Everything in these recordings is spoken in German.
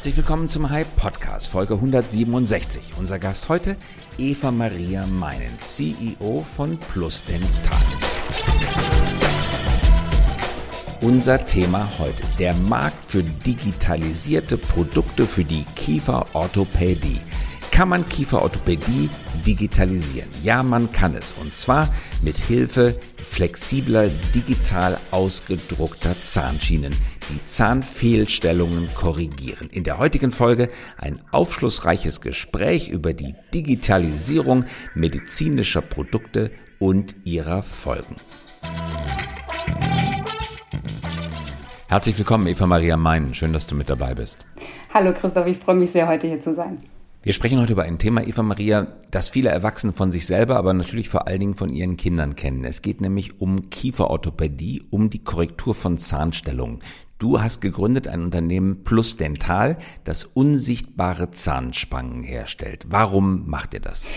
Herzlich willkommen zum Hype Podcast, Folge 167. Unser Gast heute Eva Maria Meinen, CEO von Plus Dental. Unser Thema heute, der Markt für digitalisierte Produkte für die Kieferorthopädie. Kann man Kieferorthopädie digitalisieren? Ja, man kann es. Und zwar mit Hilfe flexibler, digital ausgedruckter Zahnschienen, die Zahnfehlstellungen korrigieren. In der heutigen Folge ein aufschlussreiches Gespräch über die Digitalisierung medizinischer Produkte und ihrer Folgen. Herzlich willkommen, Eva Maria Meinen. Schön, dass du mit dabei bist. Hallo Christoph, ich freue mich sehr, heute hier zu sein. Wir sprechen heute über ein Thema, Eva Maria, das viele Erwachsene von sich selber, aber natürlich vor allen Dingen von ihren Kindern kennen. Es geht nämlich um Kieferorthopädie, um die Korrektur von Zahnstellungen. Du hast gegründet ein Unternehmen Plus Dental, das unsichtbare Zahnspangen herstellt. Warum macht ihr das?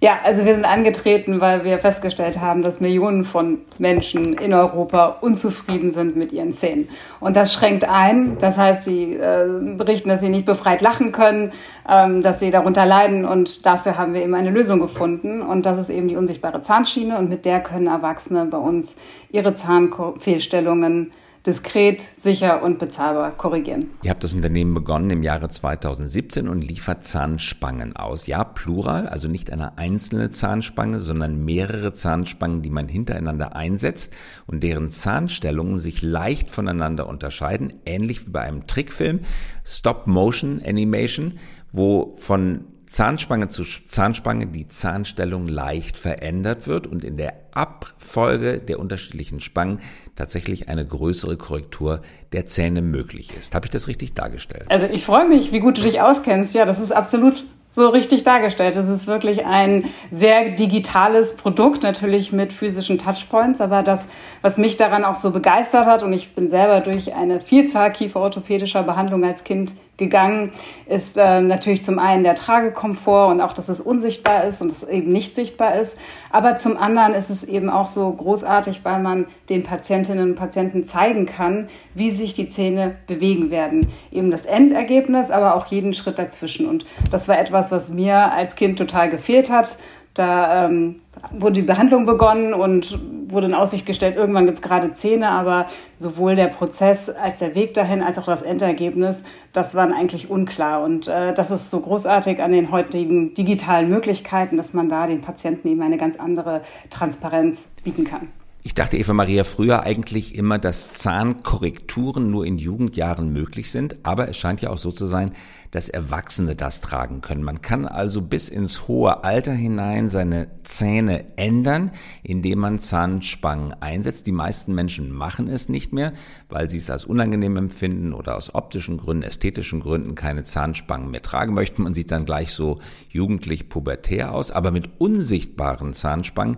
Ja, also wir sind angetreten, weil wir festgestellt haben, dass Millionen von Menschen in Europa unzufrieden sind mit ihren Zähnen. Und das schränkt ein. Das heißt, sie äh, berichten, dass sie nicht befreit lachen können, ähm, dass sie darunter leiden. Und dafür haben wir eben eine Lösung gefunden. Und das ist eben die unsichtbare Zahnschiene. Und mit der können Erwachsene bei uns ihre Zahnfehlstellungen diskret, sicher und bezahlbar korrigieren. Ihr habt das Unternehmen begonnen im Jahre 2017 und liefert Zahnspangen aus. Ja, plural, also nicht eine einzelne Zahnspange, sondern mehrere Zahnspangen, die man hintereinander einsetzt und deren Zahnstellungen sich leicht voneinander unterscheiden, ähnlich wie bei einem Trickfilm, Stop-Motion Animation, wo von Zahnspange zu Zahnspange die Zahnstellung leicht verändert wird und in der Abfolge der unterschiedlichen Spangen tatsächlich eine größere Korrektur der Zähne möglich ist. Habe ich das richtig dargestellt? Also ich freue mich, wie gut du dich auskennst. Ja, das ist absolut so richtig dargestellt. Es ist wirklich ein sehr digitales Produkt, natürlich mit physischen Touchpoints, aber das, was mich daran auch so begeistert hat, und ich bin selber durch eine Vielzahl kieferorthopädischer Behandlungen als Kind gegangen, ist äh, natürlich zum einen der Tragekomfort und auch, dass es unsichtbar ist und es eben nicht sichtbar ist. Aber zum anderen ist es eben auch so großartig, weil man den Patientinnen und Patienten zeigen kann, wie sich die Zähne bewegen werden. Eben das Endergebnis, aber auch jeden Schritt dazwischen. Und das war etwas, was mir als Kind total gefehlt hat. Da ähm, wurde die Behandlung begonnen und wurde in Aussicht gestellt, irgendwann gibt es gerade Zähne, aber sowohl der Prozess als der Weg dahin, als auch das Endergebnis, das waren eigentlich unklar. Und äh, das ist so großartig an den heutigen digitalen Möglichkeiten, dass man da den Patienten eben eine ganz andere Transparenz bieten kann. Ich dachte, Eva Maria, früher eigentlich immer, dass Zahnkorrekturen nur in Jugendjahren möglich sind, aber es scheint ja auch so zu sein, dass Erwachsene das tragen können. Man kann also bis ins hohe Alter hinein seine Zähne ändern, indem man Zahnspangen einsetzt. Die meisten Menschen machen es nicht mehr, weil sie es als unangenehm empfinden oder aus optischen Gründen, ästhetischen Gründen keine Zahnspangen mehr tragen möchten. Man sieht dann gleich so jugendlich pubertär aus, aber mit unsichtbaren Zahnspangen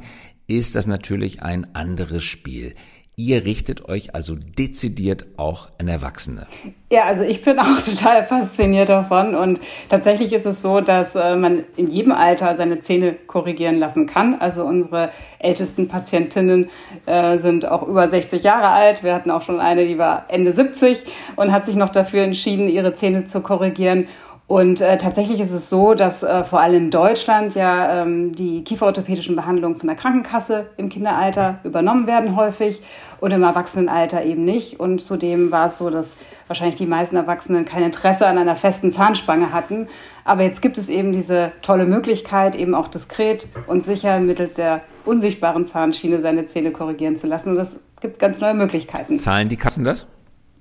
ist das natürlich ein anderes Spiel. Ihr richtet euch also dezidiert auch an Erwachsene. Ja, also ich bin auch total fasziniert davon. Und tatsächlich ist es so, dass äh, man in jedem Alter seine Zähne korrigieren lassen kann. Also unsere ältesten Patientinnen äh, sind auch über 60 Jahre alt. Wir hatten auch schon eine, die war Ende 70 und hat sich noch dafür entschieden, ihre Zähne zu korrigieren. Und äh, tatsächlich ist es so, dass äh, vor allem in Deutschland ja ähm, die kieferorthopädischen Behandlungen von der Krankenkasse im Kinderalter übernommen werden häufig und im Erwachsenenalter eben nicht. Und zudem war es so, dass wahrscheinlich die meisten Erwachsenen kein Interesse an einer festen Zahnspange hatten. Aber jetzt gibt es eben diese tolle Möglichkeit, eben auch diskret und sicher mittels der unsichtbaren Zahnschiene seine Zähne korrigieren zu lassen. Und das gibt ganz neue Möglichkeiten. Zahlen die Kassen das?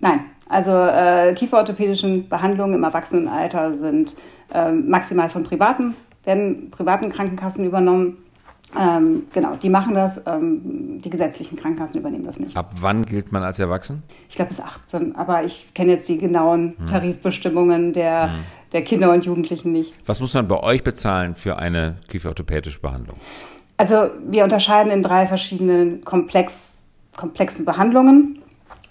Nein, also äh, kieferorthopädischen Behandlungen im Erwachsenenalter sind äh, maximal von privaten, werden privaten Krankenkassen übernommen. Ähm, genau, die machen das. Ähm, die gesetzlichen Krankenkassen übernehmen das nicht. Ab wann gilt man als erwachsen? Ich glaube bis 18, aber ich kenne jetzt die genauen hm. Tarifbestimmungen der, hm. der Kinder und Jugendlichen nicht. Was muss man bei euch bezahlen für eine kieferorthopädische Behandlung? Also wir unterscheiden in drei verschiedenen komplex, komplexen Behandlungen.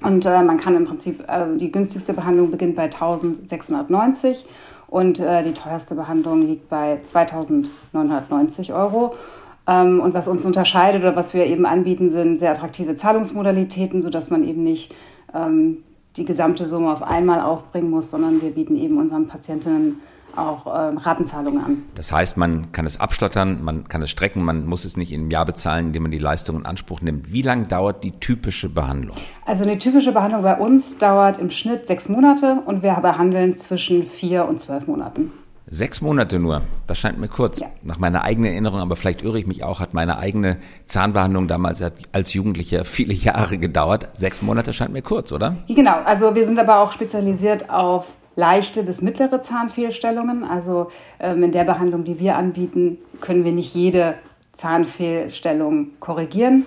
Und äh, man kann im Prinzip, äh, die günstigste Behandlung beginnt bei 1690 und äh, die teuerste Behandlung liegt bei 2990 Euro. Ähm, und was uns unterscheidet oder was wir eben anbieten, sind sehr attraktive Zahlungsmodalitäten, sodass man eben nicht ähm, die gesamte Summe auf einmal aufbringen muss, sondern wir bieten eben unseren Patientinnen auch äh, Ratenzahlungen an. Das heißt, man kann es abstottern, man kann es strecken, man muss es nicht im Jahr bezahlen, indem man die Leistung in Anspruch nimmt. Wie lange dauert die typische Behandlung? Also eine typische Behandlung bei uns dauert im Schnitt sechs Monate und wir behandeln zwischen vier und zwölf Monaten. Sechs Monate nur, das scheint mir kurz. Ja. Nach meiner eigenen Erinnerung, aber vielleicht irre ich mich auch, hat meine eigene Zahnbehandlung damals als Jugendlicher viele Jahre gedauert. Sechs Monate scheint mir kurz, oder? Genau, also wir sind aber auch spezialisiert auf leichte bis mittlere Zahnfehlstellungen. Also ähm, in der Behandlung, die wir anbieten, können wir nicht jede Zahnfehlstellung korrigieren,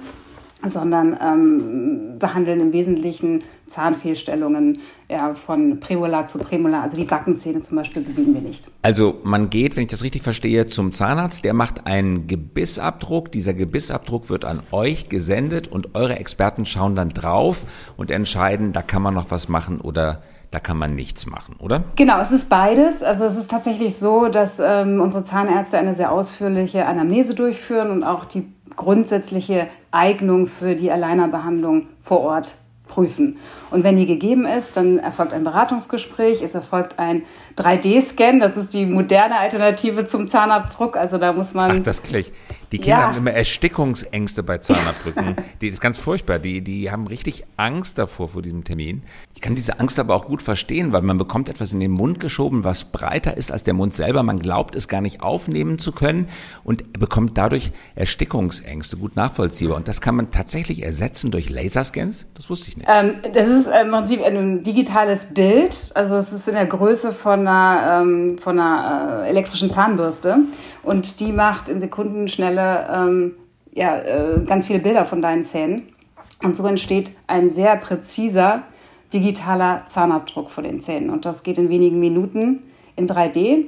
sondern ähm, behandeln im Wesentlichen Zahnfehlstellungen ja, von Prämolar zu Prämolar. Also die Backenzähne zum Beispiel bewegen wir nicht. Also man geht, wenn ich das richtig verstehe, zum Zahnarzt, der macht einen Gebissabdruck. Dieser Gebissabdruck wird an euch gesendet und eure Experten schauen dann drauf und entscheiden, da kann man noch was machen oder da kann man nichts machen, oder? Genau, es ist beides. Also es ist tatsächlich so, dass ähm, unsere Zahnärzte eine sehr ausführliche Anamnese durchführen und auch die grundsätzliche Eignung für die Alleinerbehandlung vor Ort prüfen. Und wenn die gegeben ist, dann erfolgt ein Beratungsgespräch, es erfolgt ein 3D-Scan, das ist die moderne Alternative zum Zahnabdruck. Also da muss man. Ach, das gleich. Die Kinder ja. haben immer Erstickungsängste bei Zahnabdrücken. die ist ganz furchtbar. Die, die haben richtig Angst davor vor diesem Termin. Ich kann diese Angst aber auch gut verstehen, weil man bekommt etwas in den Mund geschoben, was breiter ist als der Mund selber. Man glaubt es gar nicht aufnehmen zu können und bekommt dadurch Erstickungsängste. Gut nachvollziehbar. Und das kann man tatsächlich ersetzen durch Laserscans? Das wusste ich nicht. Ähm, das ist im Prinzip ein digitales Bild. Also es ist in der Größe von einer, ähm, von einer äh, elektrischen Zahnbürste und die macht in Sekundenschnelle ähm, ja, äh, ganz viele Bilder von deinen Zähnen. Und so entsteht ein sehr präziser digitaler Zahnabdruck von den Zähnen. Und das geht in wenigen Minuten in 3D.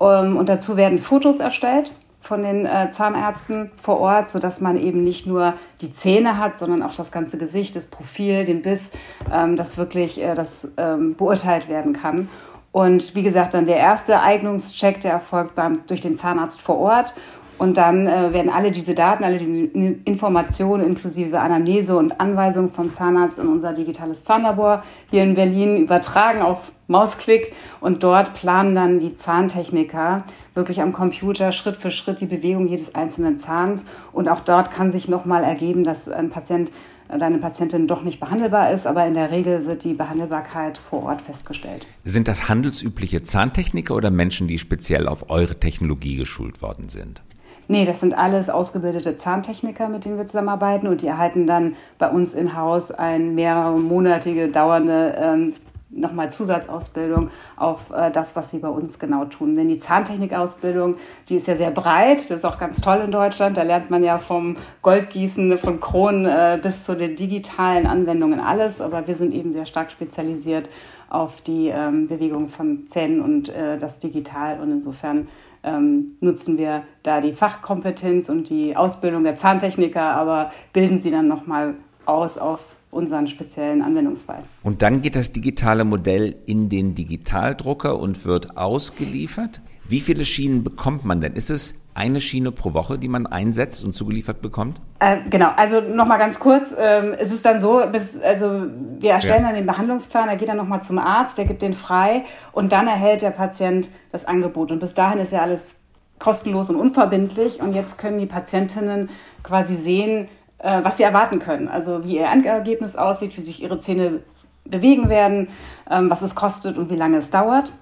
Ähm, und dazu werden Fotos erstellt von den äh, Zahnärzten vor Ort, sodass man eben nicht nur die Zähne hat, sondern auch das ganze Gesicht, das Profil, den Biss, ähm, dass wirklich äh, das ähm, beurteilt werden kann. Und wie gesagt, dann der erste Eignungscheck, der erfolgt beim, durch den Zahnarzt vor Ort. Und dann äh, werden alle diese Daten, alle diese Informationen inklusive Anamnese und Anweisung vom Zahnarzt in unser digitales Zahnlabor hier in Berlin übertragen auf Mausklick. Und dort planen dann die Zahntechniker wirklich am Computer Schritt für Schritt die Bewegung jedes einzelnen Zahns. Und auch dort kann sich nochmal ergeben, dass ein Patient deine Patientin doch nicht behandelbar ist, aber in der Regel wird die Behandelbarkeit vor Ort festgestellt. Sind das handelsübliche Zahntechniker oder Menschen, die speziell auf eure Technologie geschult worden sind? Nee, das sind alles ausgebildete Zahntechniker, mit denen wir zusammenarbeiten und die erhalten dann bei uns in Haus eine mehrere monatige dauernde ähm, nochmal Zusatzausbildung auf äh, das, was sie bei uns genau tun. Denn die Zahntechnikausbildung, die ist ja sehr breit, das ist auch ganz toll in Deutschland. Da lernt man ja vom Goldgießen, von Kronen äh, bis zu den digitalen Anwendungen alles. Aber wir sind eben sehr stark spezialisiert auf die ähm, Bewegung von Zähnen und äh, das Digital. Und insofern ähm, nutzen wir da die Fachkompetenz und die Ausbildung der Zahntechniker, aber bilden sie dann nochmal aus auf unseren speziellen Anwendungsfall. Und dann geht das digitale Modell in den Digitaldrucker und wird ausgeliefert. Wie viele Schienen bekommt man denn? Ist es eine Schiene pro Woche, die man einsetzt und zugeliefert bekommt? Äh, genau, also nochmal ganz kurz. Ähm, es ist dann so, bis, also wir erstellen ja. dann den Behandlungsplan, er geht dann nochmal zum Arzt, der gibt den frei und dann erhält der Patient das Angebot. Und bis dahin ist ja alles kostenlos und unverbindlich und jetzt können die Patientinnen quasi sehen, äh, was sie erwarten können. Also wie ihr Endergebnis aussieht, wie sich ihre Zähne bewegen werden, ähm, was es kostet und wie lange es dauert.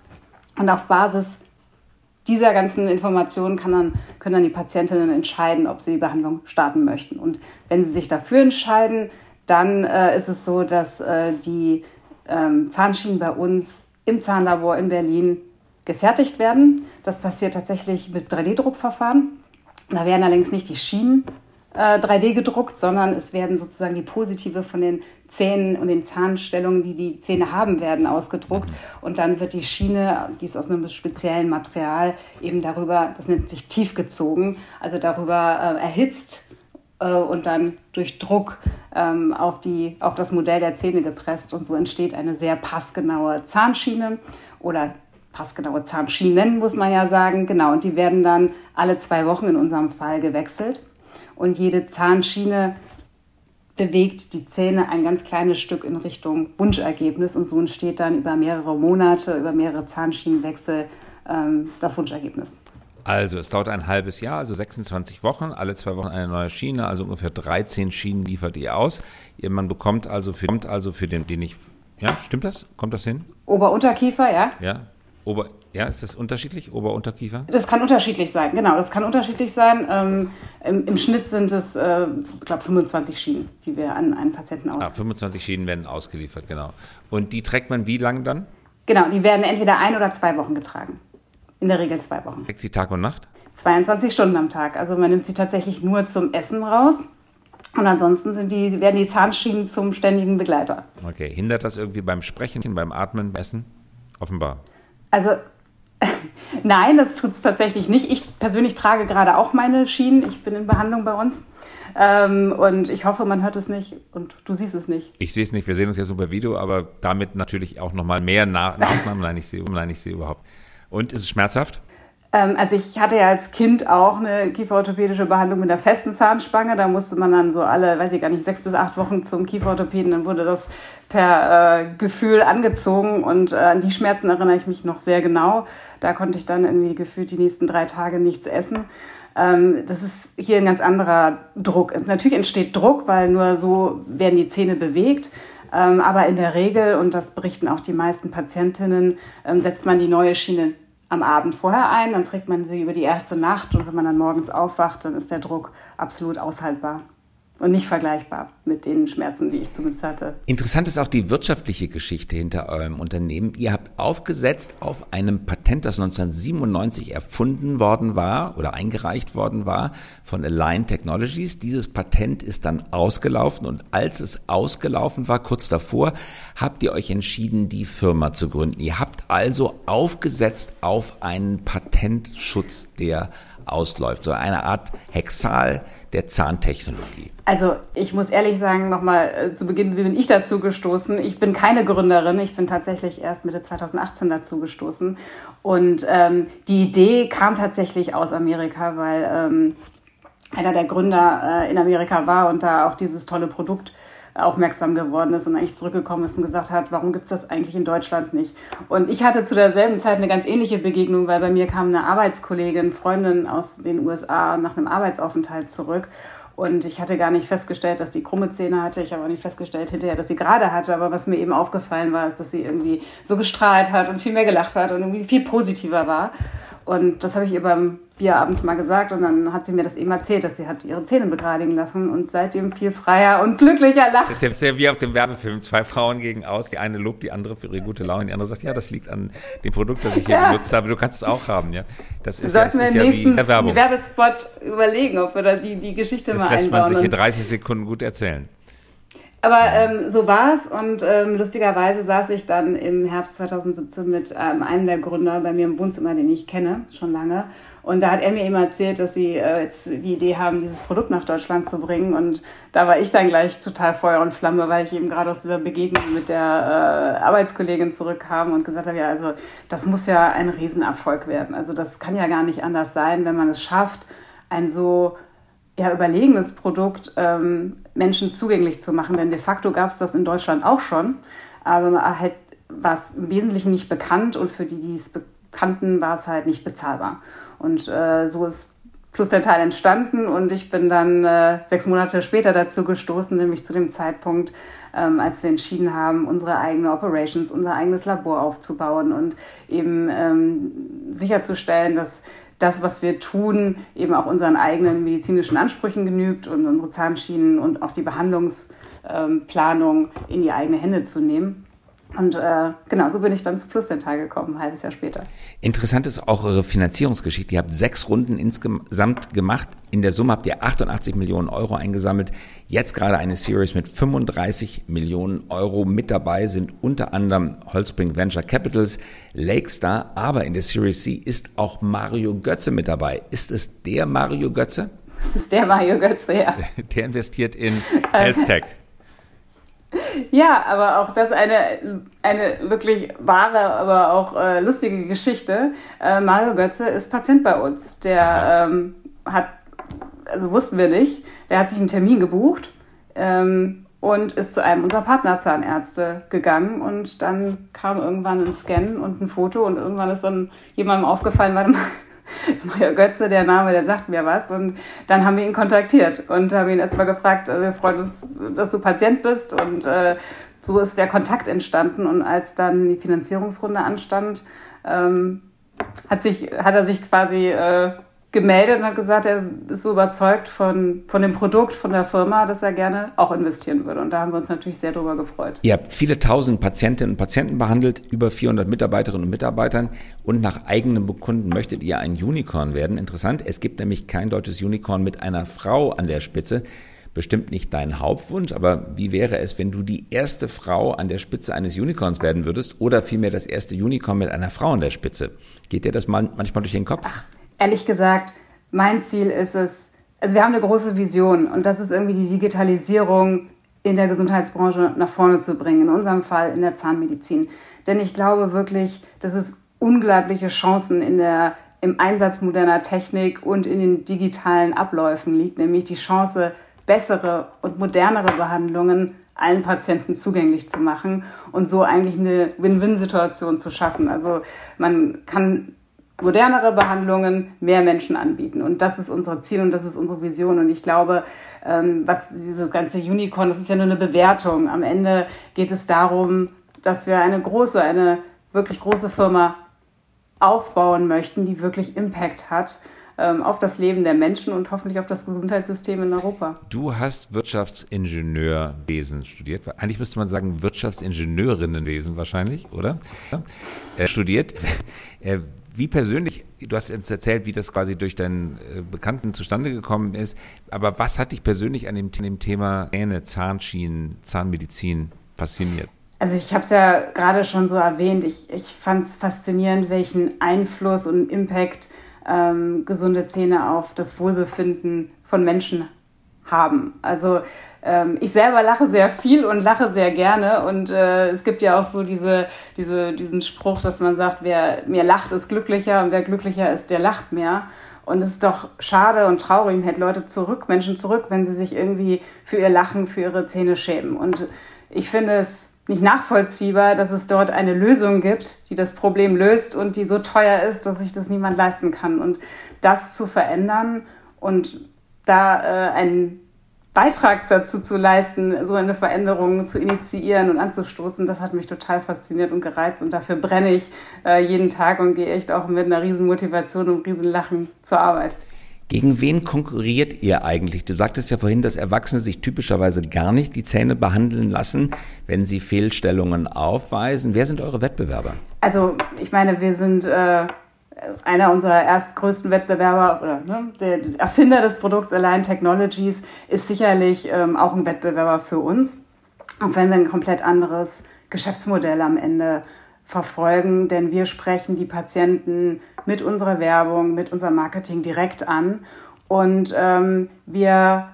Und auf Basis dieser ganzen Informationen kann dann, können dann die Patientinnen entscheiden, ob sie die Behandlung starten möchten. Und wenn sie sich dafür entscheiden, dann äh, ist es so, dass äh, die ähm, Zahnschienen bei uns im Zahnlabor in Berlin gefertigt werden. Das passiert tatsächlich mit 3D-Druckverfahren. Da werden allerdings nicht die Schienen 3D äh, gedruckt, sondern es werden sozusagen die Positive von den Zähnen und den Zahnstellungen, die die Zähne haben, werden ausgedruckt. Mhm. Und dann wird die Schiene, die ist aus einem speziellen Material, eben darüber, das nennt sich tiefgezogen, also darüber äh, erhitzt äh, und dann durch Druck ähm, auf, die, auf das Modell der Zähne gepresst. Und so entsteht eine sehr passgenaue Zahnschiene oder passgenaue Zahnschienen, muss man ja sagen. Genau, und die werden dann alle zwei Wochen in unserem Fall gewechselt und jede Zahnschiene bewegt die Zähne ein ganz kleines Stück in Richtung Wunschergebnis und so entsteht dann über mehrere Monate, über mehrere Zahnschienenwechsel ähm, das Wunschergebnis. Also es dauert ein halbes Jahr, also 26 Wochen, alle zwei Wochen eine neue Schiene, also ungefähr 13 Schienen liefert ihr aus. Man bekommt also für, also für den, den ich, ja, stimmt das? Kommt das hin? Ober-Unterkiefer, ja. Ja, Ober, ja, ist das unterschiedlich, Ober-Unterkiefer? Das kann unterschiedlich sein, genau, das kann unterschiedlich sein. Ähm, im, im, Schnitt sind es, äh, ich glaube, 25 Schienen, die wir an einen Patienten ausliefern. Ah, 25 Schienen werden ausgeliefert, genau. Und die trägt man wie lange dann? Genau, die werden entweder ein oder zwei Wochen getragen. In der Regel zwei Wochen. Trägt sie Tag und Nacht? 22 Stunden am Tag. Also man nimmt sie tatsächlich nur zum Essen raus. Und ansonsten sind die, werden die Zahnschienen zum ständigen Begleiter. Okay, hindert das irgendwie beim Sprechen, beim Atmen, beim Essen? Offenbar. Also nein, das tut es tatsächlich nicht. Ich persönlich trage gerade auch meine Schienen. Ich bin in Behandlung bei uns. Ähm, und ich hoffe, man hört es nicht und du siehst es nicht. Ich sehe es nicht, wir sehen uns jetzt nur per Video, aber damit natürlich auch nochmal mehr Nach Nachnamen. nein, ich sehe überhaupt. Und ist es schmerzhaft? Ähm, also ich hatte ja als Kind auch eine kieferorthopädische Behandlung mit einer festen Zahnspange. Da musste man dann so alle, weiß ich gar nicht, sechs bis acht Wochen zum Kieferorthopäden. Dann wurde das per äh, Gefühl angezogen und äh, an die Schmerzen erinnere ich mich noch sehr genau. Da konnte ich dann irgendwie gefühlt die nächsten drei Tage nichts essen. Ähm, das ist hier ein ganz anderer Druck. Natürlich entsteht Druck, weil nur so werden die Zähne bewegt. Ähm, aber in der Regel, und das berichten auch die meisten Patientinnen, ähm, setzt man die neue Schiene am Abend vorher ein, dann trägt man sie über die erste Nacht und wenn man dann morgens aufwacht, dann ist der Druck absolut aushaltbar und nicht vergleichbar mit den Schmerzen, die ich zumindest hatte. Interessant ist auch die wirtschaftliche Geschichte hinter eurem Unternehmen. Ihr habt aufgesetzt auf einem Patent, das 1997 erfunden worden war oder eingereicht worden war von Align Technologies. Dieses Patent ist dann ausgelaufen und als es ausgelaufen war, kurz davor, habt ihr euch entschieden, die Firma zu gründen. Ihr habt also aufgesetzt auf einen Patentschutz der ausläuft, so eine Art Hexal der Zahntechnologie. Also ich muss ehrlich sagen, nochmal äh, zu Beginn wie bin ich dazu gestoßen. Ich bin keine Gründerin, ich bin tatsächlich erst Mitte 2018 dazu gestoßen. Und ähm, die Idee kam tatsächlich aus Amerika, weil ähm, einer der Gründer äh, in Amerika war und da auf dieses tolle Produkt aufmerksam geworden ist und eigentlich zurückgekommen ist und gesagt hat, warum gibt es das eigentlich in Deutschland nicht? Und ich hatte zu derselben Zeit eine ganz ähnliche Begegnung, weil bei mir kam eine Arbeitskollegin, Freundin aus den USA nach einem Arbeitsaufenthalt zurück und ich hatte gar nicht festgestellt, dass die krumme Zähne hatte. Ich habe auch nicht festgestellt hinterher, dass sie gerade hatte. Aber was mir eben aufgefallen war, ist, dass sie irgendwie so gestrahlt hat und viel mehr gelacht hat und irgendwie viel positiver war. Und das habe ich ihr beim Bier abends mal gesagt und dann hat sie mir das eben erzählt, dass sie hat ihre Zähne begradigen lassen und seitdem viel freier und glücklicher lacht. Das ist jetzt sehr wie auf dem Werbefilm. Zwei Frauen gegen aus, die eine lobt die andere für ihre gute Laune, die andere sagt, ja, das liegt an dem Produkt, das ich hier ja. benutzt habe. Du kannst es auch haben, ja. Das ist, ja, das ist ja wie Werbung. Werbespot überlegen, ob wir da die, die Geschichte das mal lässt einbauen. man sich in 30 Sekunden gut erzählen. Aber ähm, so war es und ähm, lustigerweise saß ich dann im Herbst 2017 mit ähm, einem der Gründer bei mir im Wohnzimmer, den ich kenne, schon lange. Und da hat er mir eben erzählt, dass sie äh, jetzt die Idee haben, dieses Produkt nach Deutschland zu bringen. Und da war ich dann gleich total Feuer und Flamme, weil ich eben gerade aus dieser Begegnung mit der äh, Arbeitskollegin zurückkam und gesagt habe, ja, also das muss ja ein Riesenerfolg werden. Also das kann ja gar nicht anders sein, wenn man es schafft, ein so ja, überlegenes Produkt ähm, Menschen zugänglich zu machen. Denn de facto gab es das in Deutschland auch schon, aber halt war es im Wesentlichen nicht bekannt und für die, die es bekannten, war es halt nicht bezahlbar. Und äh, so ist Plus der Teil entstanden und ich bin dann äh, sechs Monate später dazu gestoßen, nämlich zu dem Zeitpunkt, ähm, als wir entschieden haben, unsere eigene Operations, unser eigenes Labor aufzubauen und eben ähm, sicherzustellen, dass das, was wir tun, eben auch unseren eigenen medizinischen Ansprüchen genügt und unsere Zahnschienen und auch die Behandlungsplanung in die eigene Hände zu nehmen. Und äh, genau, so bin ich dann zu Plusdental gekommen, ein halbes Jahr später. Interessant ist auch eure Finanzierungsgeschichte. Ihr habt sechs Runden insgesamt gemacht. In der Summe habt ihr 88 Millionen Euro eingesammelt. Jetzt gerade eine Series mit 35 Millionen Euro. Mit dabei sind unter anderem Holzbring Venture Capitals, Lakestar, aber in der Series C ist auch Mario Götze mit dabei. Ist es der Mario Götze? Das ist der Mario Götze, ja. Der investiert in Health Tech. Ja, aber auch das eine, eine wirklich wahre, aber auch äh, lustige Geschichte. Äh, Mario Götze ist Patient bei uns. Der ähm, hat, also wussten wir nicht, der hat sich einen Termin gebucht ähm, und ist zu einem unserer Partnerzahnärzte gegangen und dann kam irgendwann ein Scan und ein Foto und irgendwann ist dann jemandem aufgefallen, warte mal, Mario Götze, der Name, der sagt mir was. Und dann haben wir ihn kontaktiert und haben ihn erstmal gefragt, äh, wir freuen uns, dass du Patient bist. Und äh, so ist der Kontakt entstanden. Und als dann die Finanzierungsrunde anstand, ähm, hat, sich, hat er sich quasi äh, gemeldet und hat gesagt, er ist so überzeugt von, von dem Produkt, von der Firma, dass er gerne auch investieren würde. Und da haben wir uns natürlich sehr darüber gefreut. Ihr habt viele tausend Patientinnen und Patienten behandelt, über 400 Mitarbeiterinnen und Mitarbeitern und nach eigenem Bekunden möchtet ihr ein Unicorn werden. Interessant, es gibt nämlich kein deutsches Unicorn mit einer Frau an der Spitze. Bestimmt nicht dein Hauptwunsch, aber wie wäre es, wenn du die erste Frau an der Spitze eines Unicorns werden würdest oder vielmehr das erste Unicorn mit einer Frau an der Spitze? Geht dir das manchmal durch den Kopf? Ach ehrlich gesagt, mein Ziel ist es, also wir haben eine große Vision und das ist irgendwie die Digitalisierung in der Gesundheitsbranche nach vorne zu bringen, in unserem Fall in der Zahnmedizin. Denn ich glaube wirklich, dass es unglaubliche Chancen in der, im Einsatz moderner Technik und in den digitalen Abläufen liegt, nämlich die Chance, bessere und modernere Behandlungen allen Patienten zugänglich zu machen und so eigentlich eine Win-Win-Situation zu schaffen. Also man kann modernere Behandlungen mehr Menschen anbieten. Und das ist unser Ziel und das ist unsere Vision. Und ich glaube, ähm, was diese ganze Unicorn, das ist ja nur eine Bewertung. Am Ende geht es darum, dass wir eine große, eine wirklich große Firma aufbauen möchten, die wirklich Impact hat ähm, auf das Leben der Menschen und hoffentlich auf das Gesundheitssystem in Europa. Du hast Wirtschaftsingenieurwesen studiert. Eigentlich müsste man sagen Wirtschaftsingenieurinnenwesen wahrscheinlich, oder? Äh, studiert. Äh, wie persönlich, du hast jetzt erzählt, wie das quasi durch deinen äh, Bekannten zustande gekommen ist, aber was hat dich persönlich an dem, dem Thema Zähne, Zahnschienen, Zahnmedizin fasziniert? Also ich habe es ja gerade schon so erwähnt, ich, ich fand es faszinierend, welchen Einfluss und Impact ähm, gesunde Zähne auf das Wohlbefinden von Menschen haben. Also ich selber lache sehr viel und lache sehr gerne. Und äh, es gibt ja auch so diese, diese, diesen Spruch, dass man sagt, wer mehr lacht, ist glücklicher und wer glücklicher ist, der lacht mehr. Und es ist doch schade und traurig und hält Leute zurück, Menschen zurück, wenn sie sich irgendwie für ihr Lachen, für ihre Zähne schämen. Und ich finde es nicht nachvollziehbar, dass es dort eine Lösung gibt, die das Problem löst und die so teuer ist, dass sich das niemand leisten kann. Und das zu verändern und da äh, ein Beitrag dazu zu leisten, so eine Veränderung zu initiieren und anzustoßen, das hat mich total fasziniert und gereizt und dafür brenne ich äh, jeden Tag und gehe echt auch mit einer riesen Motivation und riesen Lachen zur Arbeit. Gegen wen konkurriert ihr eigentlich? Du sagtest ja vorhin, dass Erwachsene sich typischerweise gar nicht die Zähne behandeln lassen, wenn sie Fehlstellungen aufweisen. Wer sind eure Wettbewerber? Also ich meine, wir sind äh, einer unserer erstgrößten Wettbewerber oder ne, der Erfinder des Produkts Align Technologies ist sicherlich ähm, auch ein Wettbewerber für uns. Auch wenn wir ein komplett anderes Geschäftsmodell am Ende verfolgen, denn wir sprechen die Patienten mit unserer Werbung, mit unserem Marketing direkt an und ähm, wir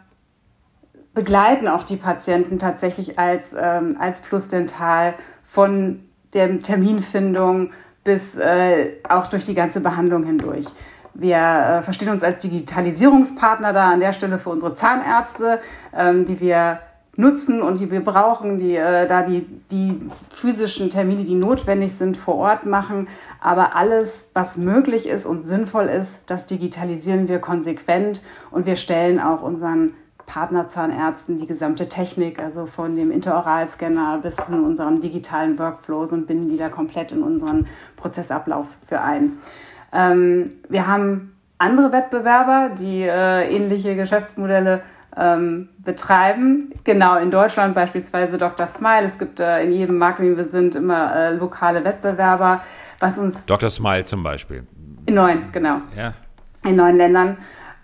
begleiten auch die Patienten tatsächlich als, ähm, als Plus Dental von der Terminfindung bis äh, auch durch die ganze Behandlung hindurch. Wir äh, verstehen uns als Digitalisierungspartner da an der Stelle für unsere Zahnärzte, ähm, die wir nutzen und die wir brauchen, die äh, da die, die physischen Termine, die notwendig sind, vor Ort machen. Aber alles, was möglich ist und sinnvoll ist, das digitalisieren wir konsequent und wir stellen auch unseren Partnerzahnärzten die gesamte Technik, also von dem Interoralscanner bis zu unseren digitalen Workflows und binden die da komplett in unseren Prozessablauf für ein. Ähm, wir haben andere Wettbewerber, die äh, ähnliche Geschäftsmodelle ähm, betreiben. Genau, in Deutschland beispielsweise Dr. Smile. Es gibt äh, in jedem Markt, in dem wir sind, immer äh, lokale Wettbewerber, was uns. Dr. Smile zum Beispiel. In neun, genau. Ja. In neun Ländern.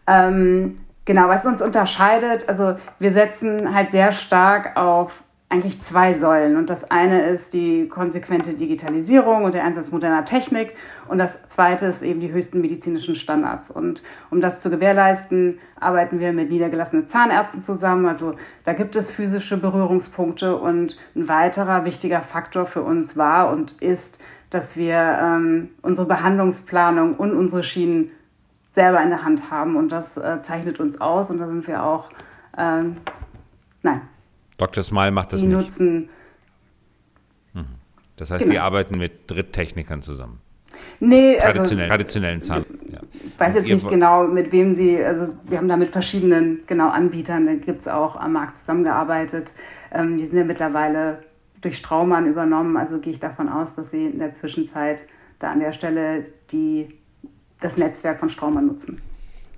Ähm, Genau, was uns unterscheidet, also wir setzen halt sehr stark auf eigentlich zwei Säulen. Und das eine ist die konsequente Digitalisierung und der Einsatz moderner Technik. Und das zweite ist eben die höchsten medizinischen Standards. Und um das zu gewährleisten, arbeiten wir mit niedergelassenen Zahnärzten zusammen. Also da gibt es physische Berührungspunkte. Und ein weiterer wichtiger Faktor für uns war und ist, dass wir ähm, unsere Behandlungsplanung und unsere Schienen selber in der Hand haben und das äh, zeichnet uns aus und da sind wir auch äh, Nein. Dr. Smile macht das die nicht. Nutzen, mhm. Das heißt, genau. die arbeiten mit Dritttechnikern zusammen. Nee, Traditionell, also, traditionellen Zahn. Ja. Ich weiß jetzt nicht genau, mit wem sie, also wir haben da mit verschiedenen genau Anbietern, da gibt es auch am Markt zusammengearbeitet. Ähm, die sind ja mittlerweile durch Straumann übernommen, also gehe ich davon aus, dass sie in der Zwischenzeit da an der Stelle die, das Netzwerk von Straumann nutzen.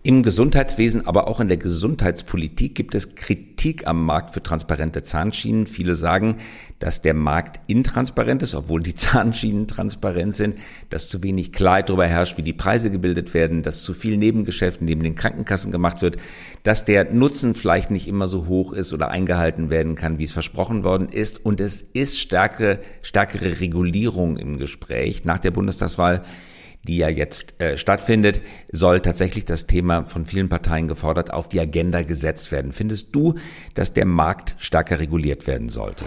Im Gesundheitswesen, aber auch in der Gesundheitspolitik gibt es Kritik am Markt für transparente Zahnschienen. Viele sagen, dass der Markt intransparent ist, obwohl die Zahnschienen transparent sind, dass zu wenig Klarheit darüber herrscht, wie die Preise gebildet werden, dass zu viel Nebengeschäft neben den Krankenkassen gemacht wird, dass der Nutzen vielleicht nicht immer so hoch ist oder eingehalten werden kann, wie es versprochen worden ist. Und es ist stärkere, stärkere Regulierung im Gespräch. Nach der Bundestagswahl die ja jetzt äh, stattfindet, soll tatsächlich das Thema von vielen Parteien gefordert auf die Agenda gesetzt werden. Findest du, dass der Markt stärker reguliert werden sollte?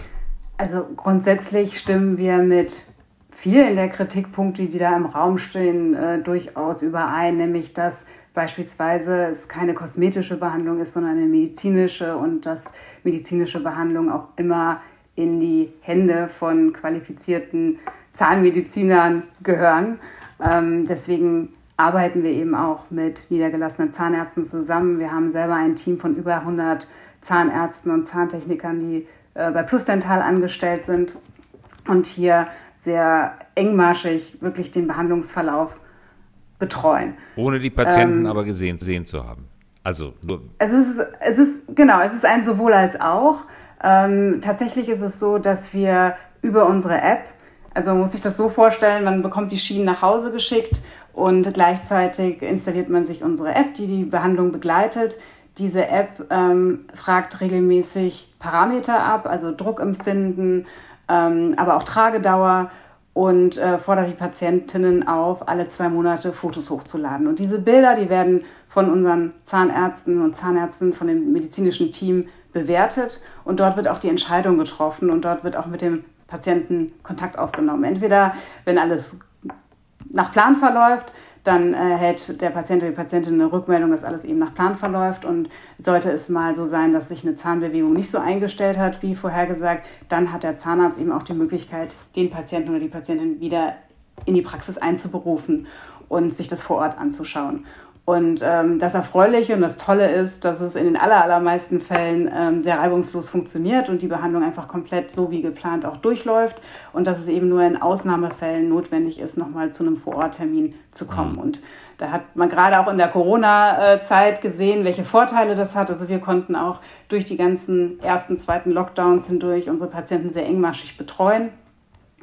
Also grundsätzlich stimmen wir mit vielen der Kritikpunkte, die da im Raum stehen, äh, durchaus überein, nämlich dass beispielsweise es keine kosmetische Behandlung ist, sondern eine medizinische und dass medizinische Behandlung auch immer in die Hände von qualifizierten Zahnmedizinern gehören. Ähm, deswegen arbeiten wir eben auch mit niedergelassenen Zahnärzten zusammen. Wir haben selber ein Team von über 100 Zahnärzten und Zahntechnikern, die äh, bei Plusdental angestellt sind und hier sehr engmaschig wirklich den Behandlungsverlauf betreuen. Ohne die Patienten ähm, aber gesehen, gesehen zu haben. Also nur. Es ist, es ist, genau, es ist ein sowohl als auch. Ähm, tatsächlich ist es so, dass wir über unsere App also man muss sich das so vorstellen, man bekommt die Schienen nach Hause geschickt und gleichzeitig installiert man sich unsere App, die die Behandlung begleitet. Diese App ähm, fragt regelmäßig Parameter ab, also Druckempfinden, ähm, aber auch Tragedauer und äh, fordert die Patientinnen auf, alle zwei Monate Fotos hochzuladen. Und diese Bilder, die werden von unseren Zahnärzten und Zahnärzten, von dem medizinischen Team bewertet und dort wird auch die Entscheidung getroffen und dort wird auch mit dem Patienten Kontakt aufgenommen. Entweder, wenn alles nach Plan verläuft, dann äh, hält der Patient oder die Patientin eine Rückmeldung, dass alles eben nach Plan verläuft. Und sollte es mal so sein, dass sich eine Zahnbewegung nicht so eingestellt hat, wie vorhergesagt, dann hat der Zahnarzt eben auch die Möglichkeit, den Patienten oder die Patientin wieder in die Praxis einzuberufen und sich das vor Ort anzuschauen. Und ähm, das Erfreuliche und das Tolle ist, dass es in den allermeisten Fällen ähm, sehr reibungslos funktioniert und die Behandlung einfach komplett so wie geplant auch durchläuft und dass es eben nur in Ausnahmefällen notwendig ist, nochmal zu einem Vororttermin zu kommen. Mhm. Und da hat man gerade auch in der Corona-Zeit gesehen, welche Vorteile das hat. Also wir konnten auch durch die ganzen ersten, zweiten Lockdowns hindurch unsere Patienten sehr engmaschig betreuen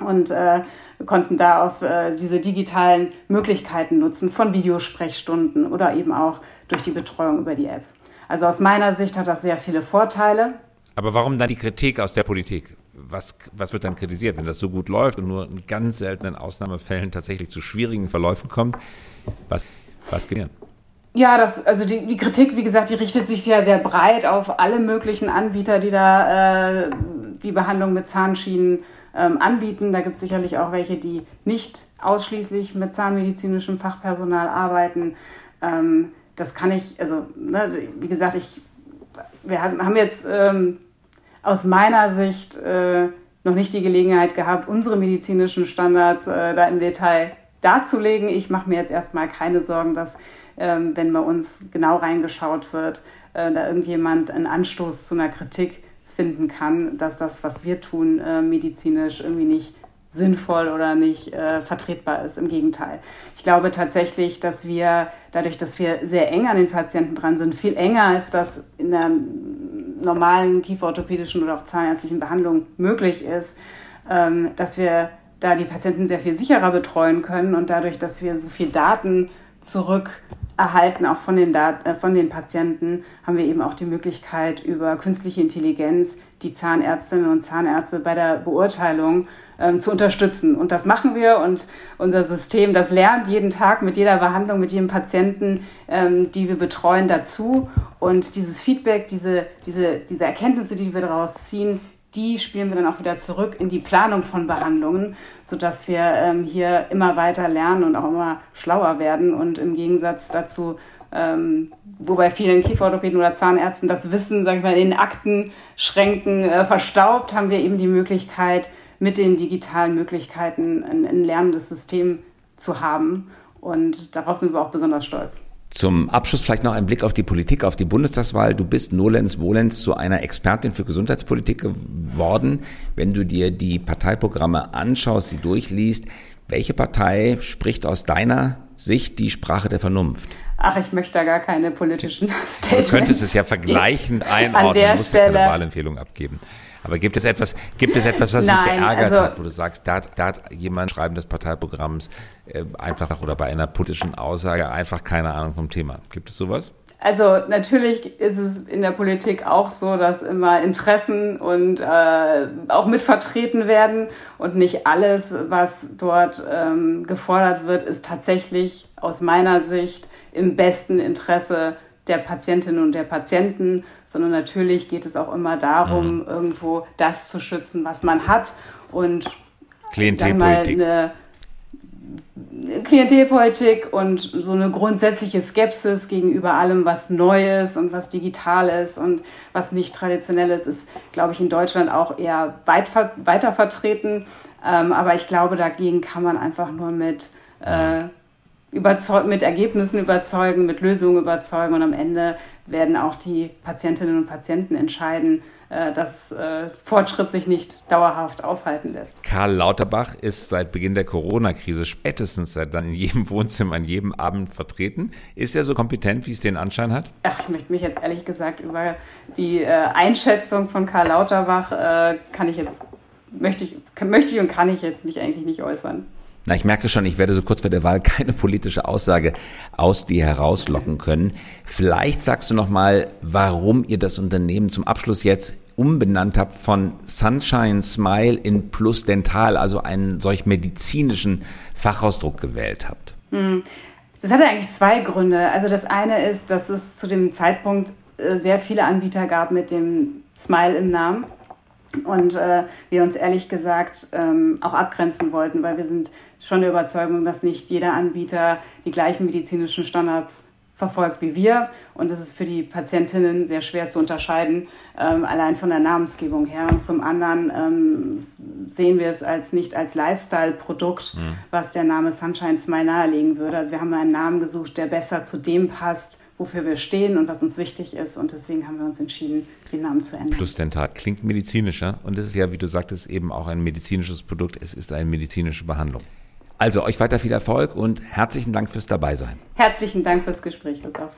und äh, konnten da auf äh, diese digitalen Möglichkeiten nutzen von Videosprechstunden oder eben auch durch die Betreuung über die App. Also aus meiner Sicht hat das sehr viele Vorteile. Aber warum dann die Kritik aus der Politik? Was, was wird dann kritisiert, wenn das so gut läuft und nur in ganz seltenen Ausnahmefällen tatsächlich zu schwierigen Verläufen kommt? Was, was geht ja, das, also die, die Kritik, wie gesagt, die richtet sich ja sehr breit auf alle möglichen Anbieter, die da äh, die Behandlung mit Zahnschienen ähm, anbieten. Da gibt es sicherlich auch welche, die nicht ausschließlich mit zahnmedizinischem Fachpersonal arbeiten. Ähm, das kann ich, also ne, wie gesagt, ich, wir haben jetzt ähm, aus meiner Sicht äh, noch nicht die Gelegenheit gehabt, unsere medizinischen Standards äh, da im Detail darzulegen. Ich mache mir jetzt erstmal keine Sorgen, dass, ähm, wenn bei uns genau reingeschaut wird, äh, da irgendjemand einen Anstoß zu einer Kritik finden kann, dass das, was wir tun, äh, medizinisch irgendwie nicht sinnvoll oder nicht äh, vertretbar ist. Im Gegenteil. Ich glaube tatsächlich, dass wir dadurch, dass wir sehr eng an den Patienten dran sind, viel enger als das in der normalen kieferorthopädischen oder auch zahnärztlichen Behandlung möglich ist, ähm, dass wir da die Patienten sehr viel sicherer betreuen können und dadurch, dass wir so viel Daten zurück erhalten, auch von den, Dat äh, von den Patienten, haben wir eben auch die Möglichkeit, über künstliche Intelligenz die Zahnärztinnen und Zahnärzte bei der Beurteilung ähm, zu unterstützen. Und das machen wir und unser System, das lernt jeden Tag mit jeder Behandlung, mit jedem Patienten, ähm, die wir betreuen, dazu. Und dieses Feedback, diese, diese, diese Erkenntnisse, die wir daraus ziehen, die spielen wir dann auch wieder zurück in die Planung von Behandlungen, sodass wir ähm, hier immer weiter lernen und auch immer schlauer werden und im Gegensatz dazu ähm, wo bei vielen Kieferorthopäden oder Zahnärzten das Wissen, sag ich mal, in Aktenschränken äh, verstaubt, haben wir eben die Möglichkeit, mit den digitalen Möglichkeiten ein, ein lernendes System zu haben. Und darauf sind wir auch besonders stolz. Zum Abschluss vielleicht noch ein Blick auf die Politik, auf die Bundestagswahl. Du bist nolens volens zu einer Expertin für Gesundheitspolitik geworden. Wenn du dir die Parteiprogramme anschaust, sie durchliest, welche Partei spricht aus deiner Sicht die Sprache der Vernunft? Ach, ich möchte da gar keine politischen Statements. Du könntest es ja vergleichend einordnen, An der musst Stelle, ja keine Wahlempfehlung abgeben. Aber gibt es etwas, gibt es etwas, was Nein, dich geärgert also, hat, wo du sagst, da, da hat jemand Schreiben des Parteiprogramms äh, einfach oder bei einer politischen Aussage einfach keine Ahnung vom Thema. Gibt es sowas? Also natürlich ist es in der Politik auch so, dass immer Interessen und äh, auch mitvertreten werden und nicht alles, was dort ähm, gefordert wird, ist tatsächlich aus meiner Sicht im besten Interesse der Patientinnen und der Patienten, sondern natürlich geht es auch immer darum, mhm. irgendwo das zu schützen, was man hat und Klientelpolitik. Mal, Klientelpolitik und so eine grundsätzliche Skepsis gegenüber allem, was neu ist und was digital ist und was nicht traditionell ist, ist, glaube ich, in Deutschland auch eher weit, weiter vertreten. Ähm, aber ich glaube, dagegen kann man einfach nur mit äh, mit Ergebnissen überzeugen, mit Lösungen überzeugen und am Ende werden auch die Patientinnen und Patienten entscheiden, äh, dass äh, Fortschritt sich nicht dauerhaft aufhalten lässt. Karl Lauterbach ist seit Beginn der Corona-Krise spätestens seit dann in jedem Wohnzimmer an jedem Abend vertreten. Ist er so kompetent, wie es den Anschein hat? Ach, ich möchte mich jetzt ehrlich gesagt über die äh, Einschätzung von Karl Lauterbach kann ich jetzt möchte ich, möchte ich und kann ich jetzt mich eigentlich nicht äußern. Na, ich merke schon, ich werde so kurz vor der Wahl keine politische Aussage aus dir herauslocken können. Vielleicht sagst du noch mal, warum ihr das Unternehmen zum Abschluss jetzt umbenannt habt von Sunshine Smile in Plus Dental, also einen solch medizinischen Fachausdruck gewählt habt. Hm. Das hatte eigentlich zwei Gründe. Also das eine ist, dass es zu dem Zeitpunkt äh, sehr viele Anbieter gab mit dem Smile im Namen und äh, wir uns ehrlich gesagt ähm, auch abgrenzen wollten, weil wir sind schon der Überzeugung, dass nicht jeder Anbieter die gleichen medizinischen Standards verfolgt wie wir. Und es ist für die Patientinnen sehr schwer zu unterscheiden, ähm, allein von der Namensgebung her. Und zum anderen ähm, sehen wir es als nicht als Lifestyle-Produkt, mhm. was der Name Sunshine Smile nahelegen würde. Also wir haben einen Namen gesucht, der besser zu dem passt, wofür wir stehen und was uns wichtig ist. Und deswegen haben wir uns entschieden, den Namen zu ändern. Plus Dentat klingt medizinischer. Und es ist ja, wie du sagtest, eben auch ein medizinisches Produkt. Es ist eine medizinische Behandlung. Also euch weiter viel Erfolg und herzlichen Dank fürs Dabeisein. Herzlichen Dank fürs Gespräch, Christoph.